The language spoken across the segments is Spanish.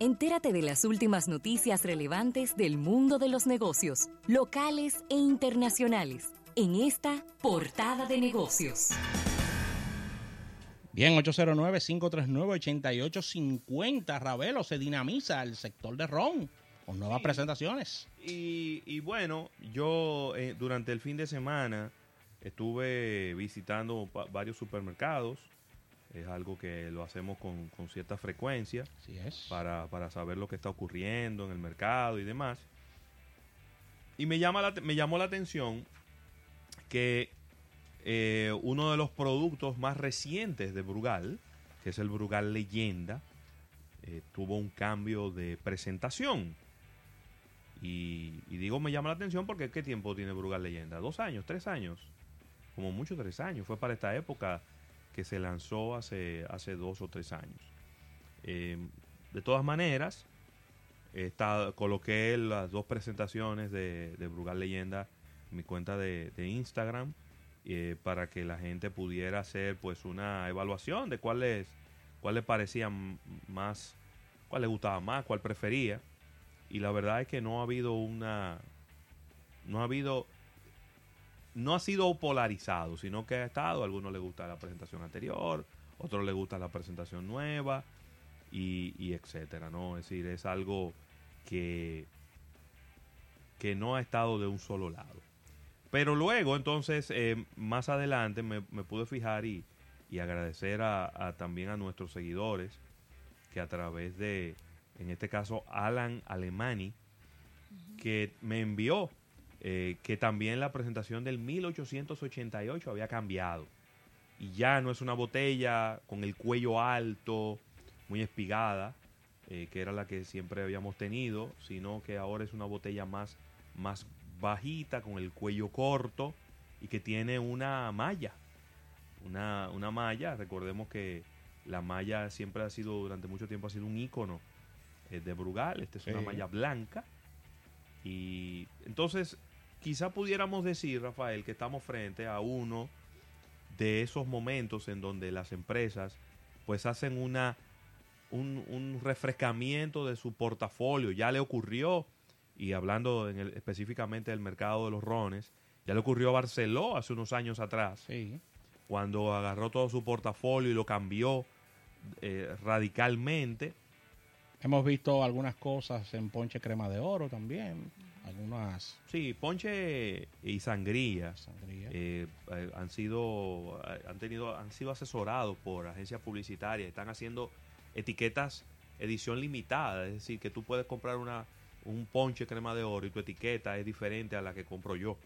Entérate de las últimas noticias relevantes del mundo de los negocios, locales e internacionales, en esta portada de negocios. Bien, 809-539-8850. Ravelo se dinamiza el sector de ron con nuevas presentaciones. Y, bueno, yo eh, durante el fin de semana estuve visitando varios supermercados. Es algo que lo hacemos con, cierta frecuencia. es. Para, saber lo que está ocurriendo en el mercado y demás. Y me, llama me llamó la atención que eh, uno de los productos más recientes de Brugal, que es el Brugal Leyenda, eh, tuvo un cambio de presentación. Y, digo, me llama la atención porque ¿qué tiempo tiene Brugal Leyenda? ¿Dos años? ¿Tres años? Como mucho tres años. Fue para esta época que se lanzó hace, hace dos o tres años. Eh, de todas maneras, está, coloqué las dos presentaciones de, Brugal Leyenda en mi cuenta de Instagram eh, para que la gente pudiera hacer pues una evaluación de cuál le parecía más, cuál le gustaba más, cuál prefería. Y la verdad es que no ha habido una, no ha habido, no ha sido polarizado, sino que ha estado, a algunos les gusta la presentación anterior, otros les gusta la presentación nueva y, y etcétera, ¿no? Es decir, es algo que, que no ha estado de un solo lado. Pero luego, entonces, eh, más adelante me, pude fijar y, agradecer a, también a nuestros seguidores que a través de, en este caso, Alan Alemani, que me envió eh, que también la presentación del 1888 había cambiado. Y ya no es una botella con el cuello alto, muy espigada, eh, que era la que siempre habíamos tenido, sino que ahora es una botella más, más bajita, con el cuello corto y que tiene una malla. Una, una malla, recordemos que la malla siempre ha sido, durante mucho tiempo ha sido un icono eh, de Brugal. Esta es una malla blanca. Y entonces, quizá pudiéramos decir, Rafael, que estamos frente a uno de esos momentos en donde las empresas pues hacen una un, un refrescamiento de su portafolio. Ya le ocurrió y hablando en el, específicamente del mercado de los rones, ya le ocurrió a Barceló hace unos años atrás, cuando agarró todo su portafolio y lo cambió eh, radicalmente. Hemos visto algunas cosas en Ponche Crema de Oro también, algunas... Sí, Ponche y Sangría, eh, eh, han sido han tenido han sido asesorados por agencias publicitarias, están haciendo etiquetas edición limitada, es decir, que tú puedes comprar una un ponche crema de oro y tu etiqueta es diferente a la que compro yo.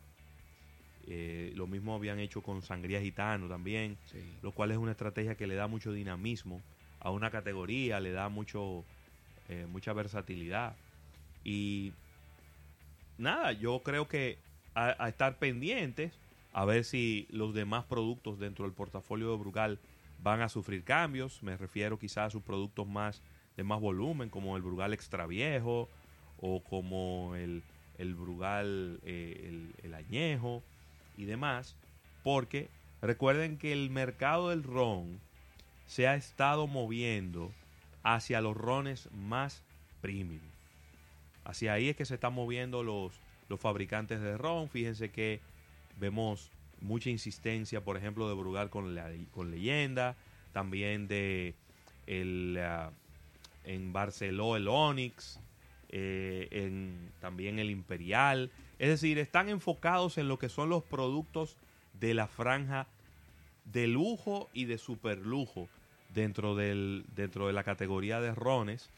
Eh, lo mismo habían hecho con Sangría Gitano también, lo cual es una estrategia que le da mucho dinamismo a una categoría, le da mucho eh, mucha versatilidad. Y nada, yo creo que a, estar pendientes a ver si los demás productos dentro del portafolio de Brugal van a sufrir cambios. Me refiero quizás a sus productos más de más volumen, como el Brugal Extra Viejo, o como el, el Brugal, eh, el, Añejo y demás, porque recuerden que el mercado del ron se ha estado moviendo hacia los rones más premium. Hacia ahí es que se están moviendo los, los fabricantes de ron. Fíjense que vemos mucha insistencia, por ejemplo, de Brugal con, con leyenda, también de el, ah, en Barceló el Onyx, eh, en también el Imperial. Es decir, están enfocados en lo que son los productos de la franja de lujo y de superlujo dentro, del, dentro de la categoría de rones,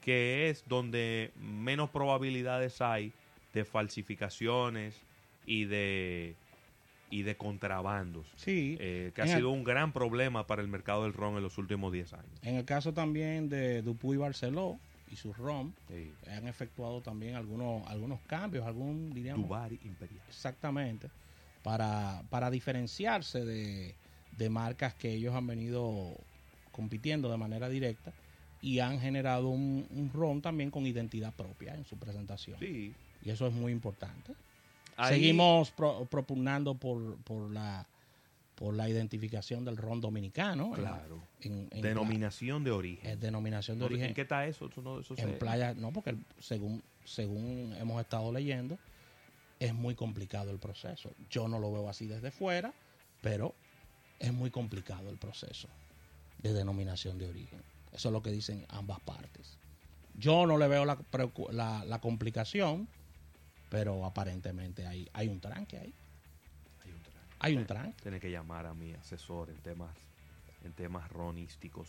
que es donde menos probabilidades hay de falsificaciones y de y de contrabandos. Sí. Eh, que ha sido un gran problema para el mercado del ron en los últimos 10 años. En el caso también de Dupuy Barceló, y su ROM han efectuado también algunos algunos cambios, algún diríamos Imperial. Exactamente, para, para diferenciarse de, marcas que ellos han venido compitiendo de manera directa y han generado un, un ROM también con identidad propia en su presentación. Sí. Y eso es muy importante. Seguimos propugnando por, por la por la identificación del ron dominicano. Claro. En, en Denominación de origen. es denominación de origen. ¿En qué está eso? Eso no- eso en se- playa, no, porque según, según hemos estado leyendo, es muy complicado el proceso. Yo no lo veo así desde fuera, pero es muy complicado el proceso de denominación de origen. Eso es lo que dicen ambas partes. Yo no le veo la, la, la complicación, pero aparentemente hay, hay un tranque ahí. Hay un tra- Hay un tranque. Tiene que llamar a mi asesor en temas, en temas ronísticos,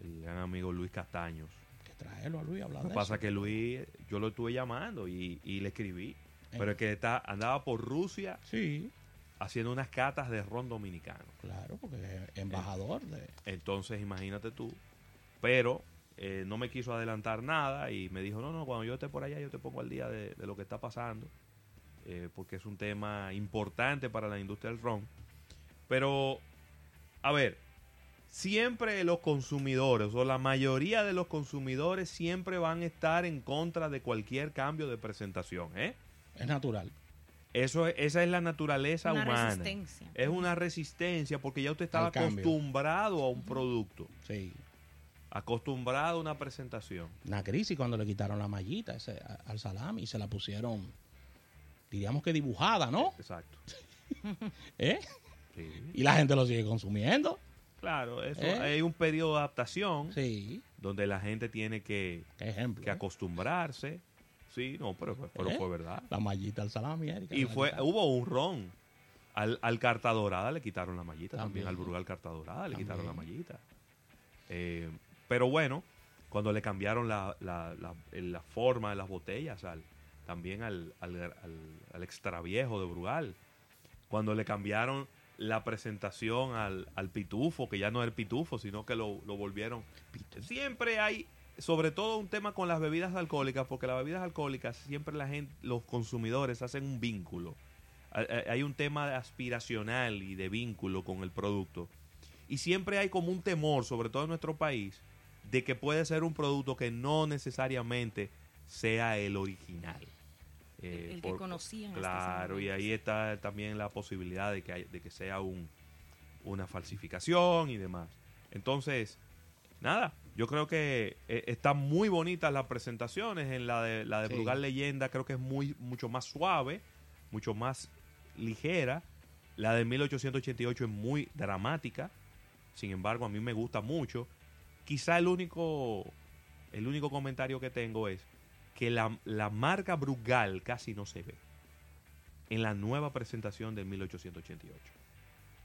el gran amigo Luis Castaños. Que traerlo a Luis a hablar Lo de que pasa eso. que Luis, yo lo estuve llamando y, y le escribí. Eh. Pero es que está, andaba por Rusia Sí, haciendo unas catas de ron dominicano. claro, porque es embajador de... Entonces, imagínate tú. Pero eh, no me quiso adelantar nada y me dijo, no, no, cuando yo esté por allá yo te pongo al día de, de lo que está pasando. eh, porque es un tema importante para la industria del ron. Pero, a ver, siempre los consumidores o la mayoría de los consumidores siempre van a estar en contra de cualquier cambio de presentación. ¿eh? Es natural. Eso, es- esa es la naturaleza Una humana. resistencia. Es una resistencia porque ya usted estaba acostumbrado a un producto, Sí. Acostumbrado a una presentación. Una crisis cuando le quitaron la mallita ese, al salami y se la pusieron, diríamos que dibujada, ¿no? Exacto. ¿Eh? Sí. Y la gente lo sigue consumiendo. Claro, eso ¿Eh? hay un periodo de adaptación Sí. donde la gente tiene que, ejemplo. que ¿eh? acostumbrarse. Sí, no, pero, pero ¿Eh? fue verdad. La mallita al salami, Erika, Y fue hubo un ron. Al, al Carta Dorada le quitaron la mallita también. También. Al Brugal Carta Dorada le quitaron la mallita. Eh, pero bueno, cuando le cambiaron la, la, la- la forma de las botellas al, también al, al, al, al extra viejo de Brugal. Cuando le cambiaron la presentación al, al pitufo, que ya no era el pitufo, sino que lo, lo volvieron. Siempre hay, sobre todo un tema con las bebidas alcohólicas, porque las bebidas alcohólicas siempre la gente, los consumidores hacen un vínculo. Hay un tema aspiracional y de vínculo con el producto. Y siempre hay como un temor, sobre todo en nuestro país, de que puede ser un producto que no necesariamente sea el original. Eh, El que conocían Claro, y ahí está también la posibilidad de que, hay- de que sea un, una falsificación y demás. Entonces, nada, yo creo que eh, están muy bonitas las presentaciones. En la de, la de Sí. Brugal Leyenda creo que es muy, mucho más suave, mucho más ligera. La de 1888 es muy dramática. Sin embargo, a mí me gusta mucho. Quizá el único, el único comentario que tengo es que la, la marca Brugal casi no se ve en la nueva presentación del 1888.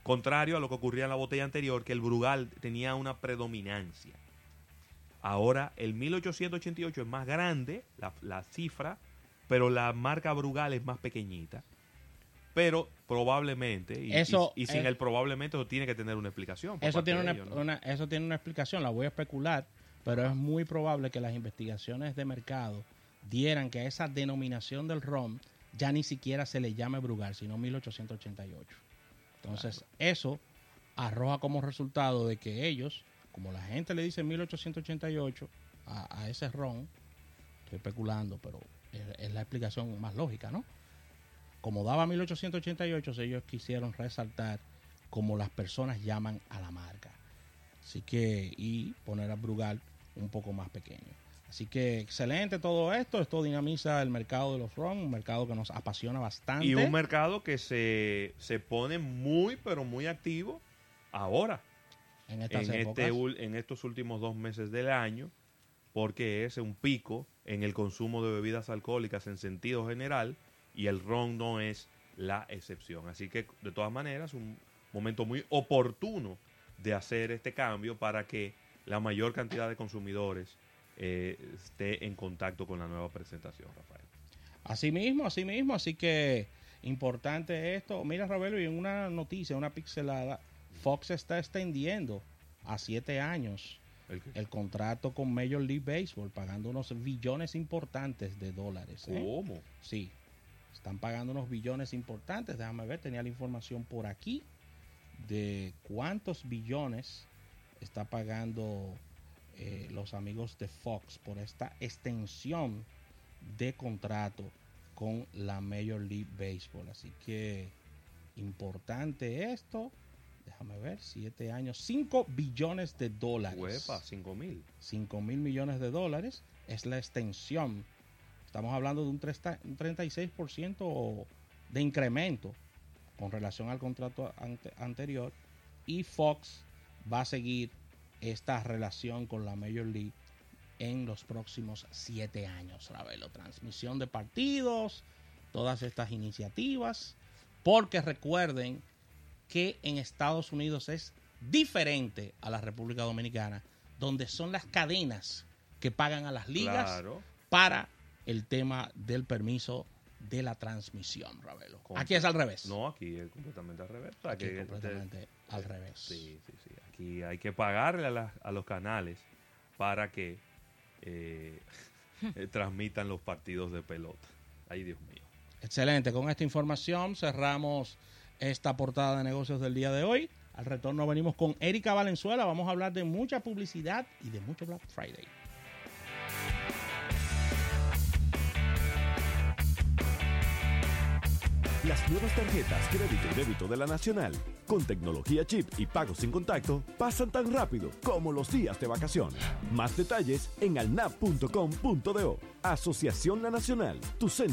Contrario a lo que ocurría en la botella anterior, que el Brugal tenía una predominancia. Ahora el 1888 es más grande, la, la cifra, pero la marca Brugal es más pequeñita. Pero probablemente, y, Eso y- y sin es- el probablemente, eso tiene que tener una explicación. Eso tiene una, ellos, ¿no? una- eso tiene una explicación, la voy a especular, pero es muy probable que las investigaciones de mercado dieran que a esa denominación del ron ya ni siquiera se le llame Brugal, sino 1888. Entonces, eso arroja como resultado de que ellos, como la gente le dice 1888 a, a ese ron, estoy especulando, pero es, es la explicación más lógica, ¿no? Como daba 1888, ellos quisieron resaltar como las personas llaman a la marca. Así que, y poner a Brugal un poco más pequeño. Así que excelente todo esto. Esto dinamiza el mercado de los ron, un mercado que nos apasiona bastante. Y un mercado que se, se pone muy, pero muy activo ahora, en estas en, este, en estos últimos dos meses del año, porque es un pico en el consumo de bebidas alcohólicas en sentido general y el ron no es la excepción. Así que, de todas maneras, un momento muy oportuno de hacer este cambio para que la mayor cantidad de consumidores eh, esté en contacto con la nueva presentación, Rafael. Así mismo, así mismo. Así que importante esto. Mira, Ravelo, y en una noticia, una pixelada, Fox está extendiendo a siete años El contrato con Major League Baseball, pagando unos billones importantes de dólares. ¿eh? ¿Cómo? Sí, están pagando unos billones importantes. Déjame ver, tenía la información por aquí de cuántos billones está pagando eh, los amigos de Fox por esta extensión de contrato con la Major League Baseball. Así que importante esto. déjame ver, siete años, 5 billones de dólares. Huepa, 5 mil. 5 mil millones de dólares es la extensión. Estamos hablando de un 30 un 36% de incremento con relación al contrato ante- anterior y Fox va a seguir esta relación con la Major League en los próximos siete años, Ravelo. Transmisión de partidos, todas estas iniciativas, porque recuerden que en Estados Unidos es diferente a la República Dominicana, donde son las cadenas que pagan a las ligas Claro. para el tema del permiso de la transmisión, Ravelo. Aquí es al revés. No, aquí es completamente al revés. Aquí es completamente al revés. Sí, sí, sí. Aquí hay que pagarle a, la- a los canales para que eh, transmitan los partidos de pelota. Ay, Dios mío. Excelente. Con esta información cerramos esta portada de negocios del día de hoy. Al retorno venimos con Erika Valenzuela. Vamos a hablar de mucha publicidad y de mucho Black Friday. Las nuevas tarjetas crédito y débito de la Nacional, con tecnología chip y pagos sin contacto, pasan tan rápido como los días de vacaciones. Más detalles en alnap.com.do. Asociación La Nacional, tu centro